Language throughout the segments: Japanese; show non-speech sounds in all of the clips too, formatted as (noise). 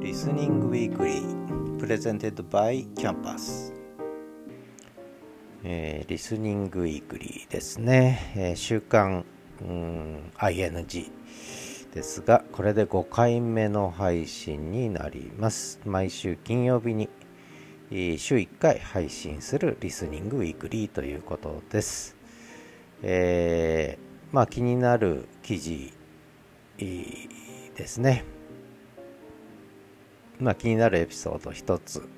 Listening Weekly presented by Campus、え、 Listening Weekly ですね、えー、週刊うん ING ですがこれで5回目の配信になります。毎週金曜日に週1回配信する Listening Weekly ということです、えー、まあ気になる記事ですね。まあ、気になるエピソード一つ、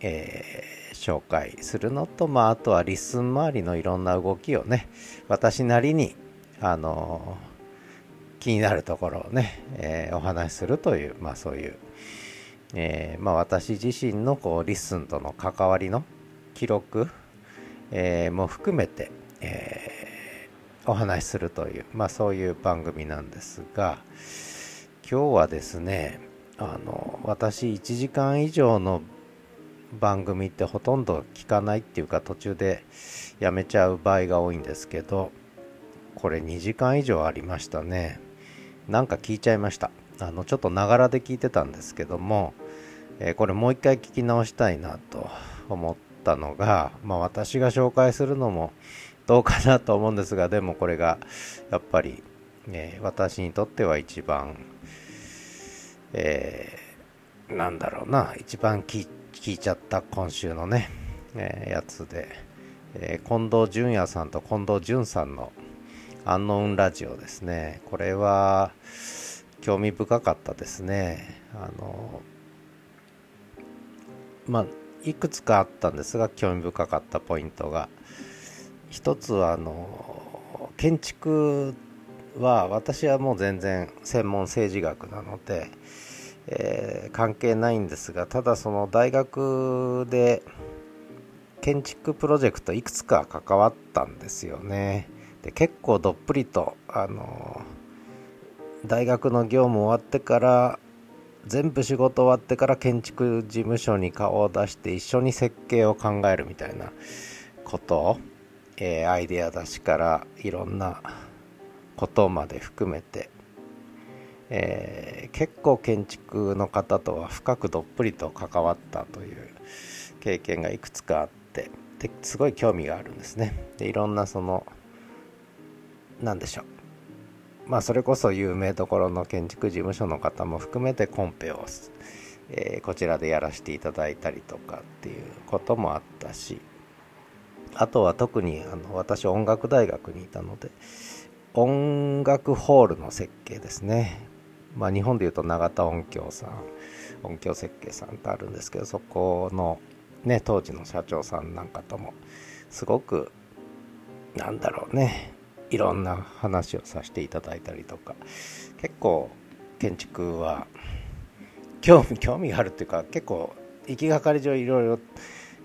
えー、紹介するのと、まあ、あとは LISTEN 周りのいろんな動きをね私なりに、あのー、気になるところをね、えー、お話しするという、まあ、そういう、えまあ、私自身のこう LISTEN との関わりの記録、えも含めて、えお話しするという、まあ、そういう番組なんですが今日はですねあの私1時間以上の番組ってほとんど聞かないっていうか途中でやめちゃう場合が多いんですけどこれ2時間以上ありましたね。なんか聞いちゃいました。あのちょっとながらで聞いてたんですけども、えー、これもう一回聞き直したいなと思ったのが、まあ、私が紹介するのも (laughs) どうかなと思うんですがでもこれがやっぱり、えー、私にとっては一番えー、なんだろうな、一番聞いちゃった今週のね、えー、やつで、えー、近藤淳也さんと近藤淳さんのアンノウンラジオですね。これは興味深かったですね。あの、まあ、いくつかあったんですが、興味深かったポイントが、一つは、あの、建築は私はもう全然専門政治学なので、えー、関係ないんですがただその大学で建築プロジェクトいくつか関わったんですよね。で結構どっぷりとあの大学の業務終わってから全部仕事終わってから建築事務所に顔を出して一緒に設計を考えるみたいなことを、えー、アイデア出しからいろんなことまで含めてえー、結構建築の方とは深くどっぷりと関わったという経験がいくつかあってですごい興味があるんですね。でいろんなその何でしょう。まあそれこそ有名どころの建築事務所の方も含めてコンペを、えー、こちらでやらせていただいたりとかっていうこともあったしあとは特にあの私音楽大学にいたので音楽ホールの設計ですね。まあ、日本でいうと永田音響さん音響設計さんってあるんですけどそこの、ね、当時の社長さんなんかともすごくなんだろうねいろんな話をさせていただいたりとか結構建築は興味興味があるっていうか結構行きがかり上いろいろ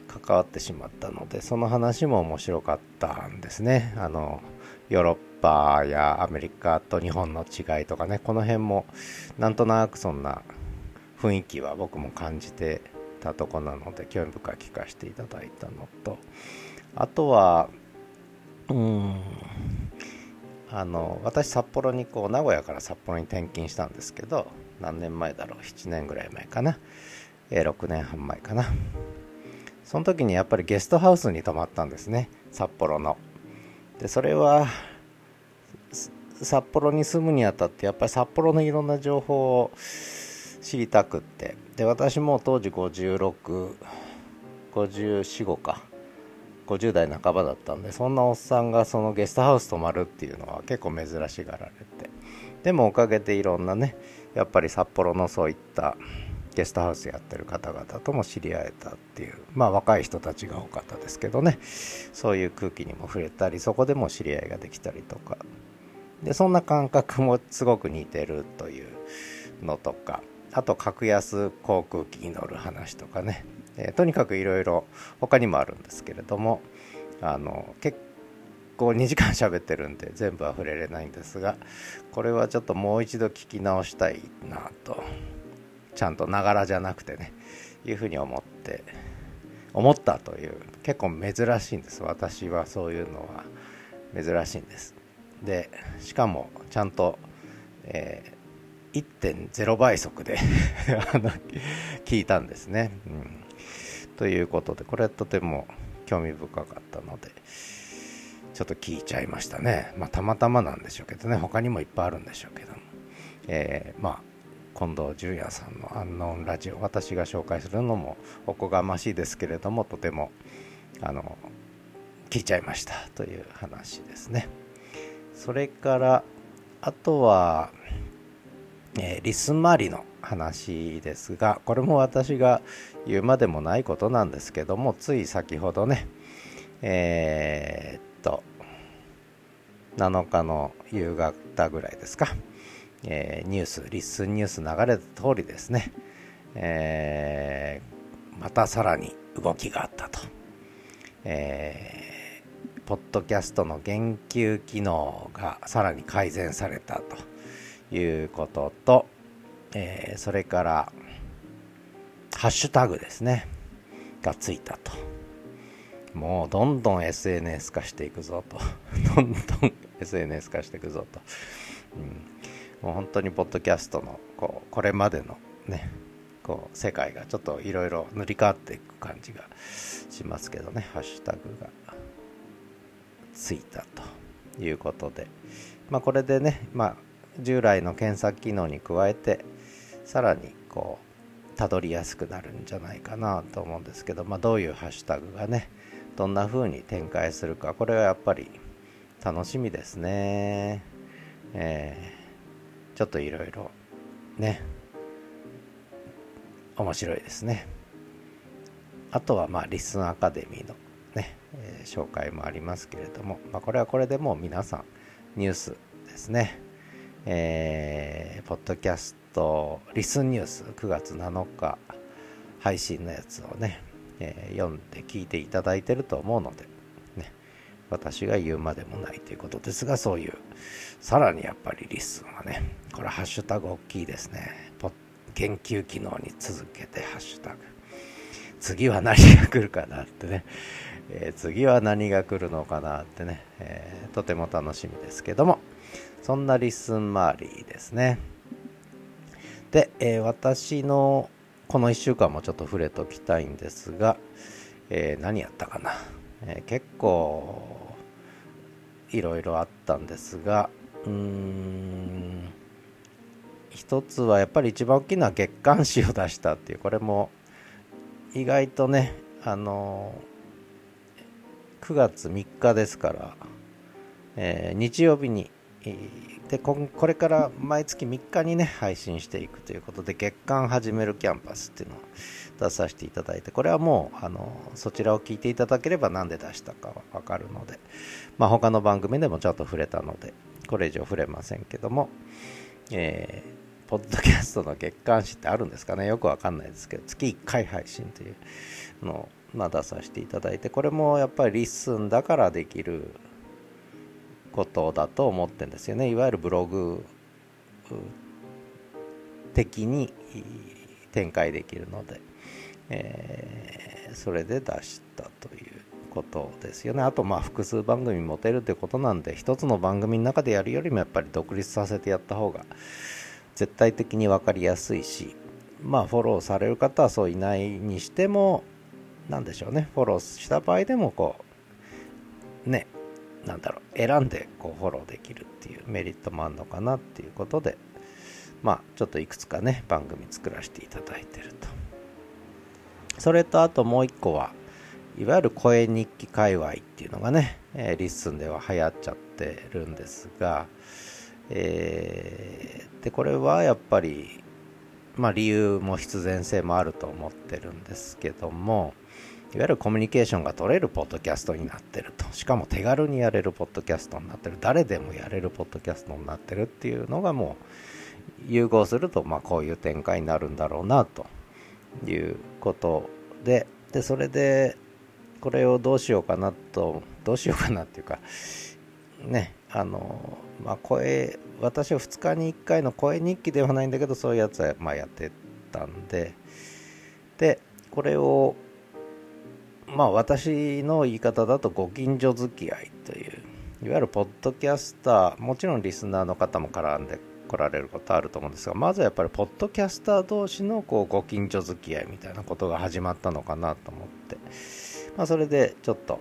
関わってしまったのでその話も面白かったんですね。あのヨーロッパやアメリカと日本の違いとかねこの辺もなんとなくそんな雰囲気は僕も感じてたとこなので興味深く聞かせていただいたのと。あとはうんあの私札幌にこう名古屋から札幌に転勤したんですけど何年前だろう7年ぐらい前かな、え、6年半前かな。その時にやっぱりゲストハウスに泊まったんですね札幌の。でそれは札幌に住むにあたってやっぱり札幌のいろんな情報を知りたくって。で私も当時5654か。50代半ばだったんでそんなおっさんがそのゲストハウス泊まるっていうのは結構珍しがられて。でもおかげでいろんなねやっぱり札幌のそういったゲストハウスやってる方々とも知り合えたっていうまあ若い人たちが多かったですけどね。そういう空気にも触れたりそこでも知り合いができたりとか。でそんな感覚もすごく似てるというのとかあと格安航空機に乗る話とかね、えー、とにかくいろいろ他にもあるんですけれどもあの結構2時間喋ってるんで全部は触れれないんですがこれはちょっともう一度聞き直したいなとちゃんとながらじゃなくてねいうふうに思って思ったという結構珍しいんです。私はそういうのは珍しいんです。でしかもちゃんと、えー、1.0倍速で (laughs) 聞いたんですね、うん。ということでこれはとても興味深かったのでちょっと聞いちゃいましたね。まあたまたまなんでしょうけどね他にもいっぱいあるんでしょうけども、えー、まあ近藤淳也さんの「アンノーンラジオ」私が紹介するのもおこがましいですけれどもとてもあの聞いちゃいましたという話ですねそれからあとは、えー、リスン周りの話ですがこれも私が言うまでもないことなんですけどもつい先ほどねえー、っと7日の夕方ぐらいですか、えー、ニュースリッスンニュース流れた通りですね、えー、またさらに動きがあったと、えポッドキャストの言及機能がさらに改善されたということと、えー、それからハッシュタグですね。がついたと。もうどんどん SNS 化していくぞと。(laughs) どんどん SNS 化していくぞと、うん、もう本当にポッドキャストのこうこれまでのねこう世界がちょっといろいろ塗り替わっていく感じがしますけどね。ハッシュタグが。ついたということで、まあ、これでね、まあ、従来の検索機能に加えてさらにこうたどりやすくなるんじゃないかなと思うんですけど、まあ、どういうハッシュタグがねどんな風に展開するかこれはやっぱり楽しみですね、えー、ちょっといろいろね面白いですね。あとはまあリスンアカデミーの、紹介もありますけれども、まあ、これはこれでもう皆さんニュースですね、えー、ポッドキャストリスンニュース9月7日配信のやつをね、えー、読んで聞いていただいてると思うので、ね、私が言うまでもないということですがそういうさらにやっぱりリスンはねこれハッシュタグ大きいですね。研究機能に続けてハッシュタグ。次は何が来るかなってねえー、次は何が来るのかなってね、えー、とても楽しみですけども。そんなリスン周りですね。で、えー、私のこの1週間もちょっと触れときたいんですが、え何やったかな、え結構いろいろあったんですがうーん一つはやっぱり一番大きな月刊誌を出したっていうこれも意外とねあのー9月3日ですから、えー、日曜日に、でこれから毎月3日にね配信していくということで月間始めるキャンパスっていうのを出させていただいてこれはもうあのそちらを聞いていただければ何で出したかは分かるので、まあ、他の番組でもちょっと触れたのでこれ以上触れませんけども、えー、ポッドキャストの月間誌ってあるんですかね？よくわかんないですけど月1回配信というのをまあ、出させていただいてこれもやっぱり LISTEN だからできることだと思ってんですよね。いわゆるブログ的に展開できるので、えー、それで出したということですよね。あとまあ複数番組持てるってことなんで一つの番組の中でやるよりもやっぱり独立させてやった方が絶対的に分かりやすいしまあフォローされる方はそういないにしてもなんでしょうね、フォローした場合でもこう、ね、なんだろう、選んでこうフォローできるっていうメリットもあるのかなっていうことで、まあ、ちょっといくつかね、番組作らせていただいてると。それとあともう一個は、いわゆる声日記界隈っていうのがね、えー、 LISTEN では流行っちゃってるんですが、えー、で、これはやっぱり、まあ理由も必然性もあると思ってるんですけども、いわゆるコミュニケーションが取れるポッドキャストになってると。しかも手軽にやれるポッドキャストになってる。誰でもやれるポッドキャストになってるっていうのがもう融合するとまあこういう展開になるんだろうなということで。でそれでこれをどうしようかなとどうしようかなっていうかねあのまあ声私は2日に1回の声日記ではないんだけどそういうやつはまやってたんで。でこれをまあ私の言い方だとご近所付き合いといういわゆるポッドキャスターもちろんリスナーの方も絡んで来られることあると思うんですがまずはやっぱりポッドキャスター同士のこうご近所付き合いみたいなことが始まったのかなと思って、まあ、それでちょっと、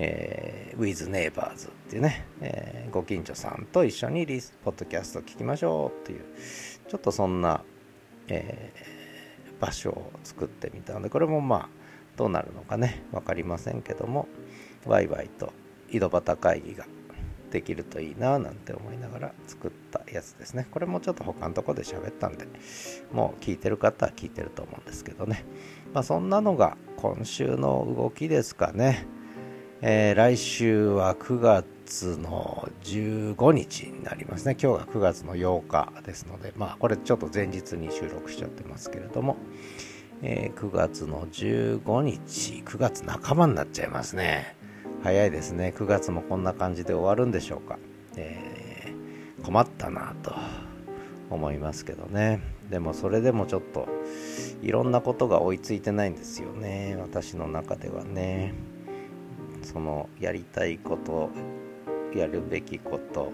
えー、with neighbors っていうね、えー、ご近所さんと一緒にリスポッドキャスト聞きましょうっていうちょっとそんな、えー、場所を作ってみたのでこれもまあどうなるのかね分かりませんけどもワイワイと井戸端会議ができるといいななんて思いながら作ったやつですね。これもちょっと他のとこで喋ったんでもう聞いてる方は聞いてると思うんですけどね。まあそんなのが今週の動きですかね、えー、来週は9月の15日になりますね。今日が9月の8日ですのでまあこれちょっと前日に収録しちゃってますけれどもえー、9月の15日、9月半ばになっちゃいますね。早いですね。9月もこんな感じで終わるんでしょうか、えー、困ったなと思いますけどね。でもそれでもちょっといろんなことが追いついてないんですよね。私の中ではね。そのやりたいことやるべきこと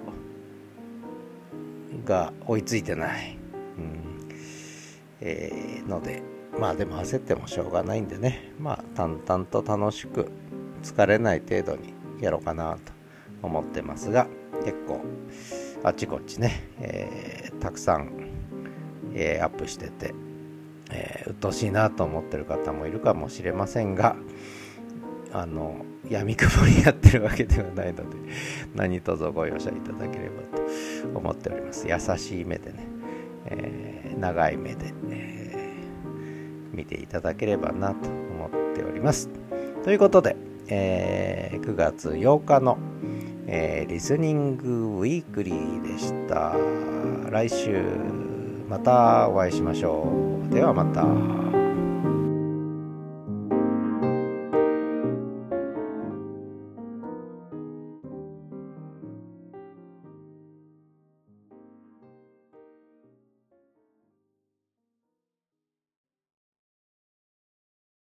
が追いついてない、うん。えー、のでまあでも焦ってもしょうがないんでね。まあ淡々と楽しく疲れない程度にやろうかなと思ってますが結構あちこちね、えー、たくさん、えー、アップしてて、えー、鬱陶しいなと思ってる方もいるかもしれませんがあの闇雲にやってるわけではないので (laughs) 何卒ご容赦いただければと思っております優しい目でね、え長い目で、え見ていただければなと思っておりますということでえー、9月8日の、え、リスニングウィークリーでした。来週またお会いしましょう。ではまた。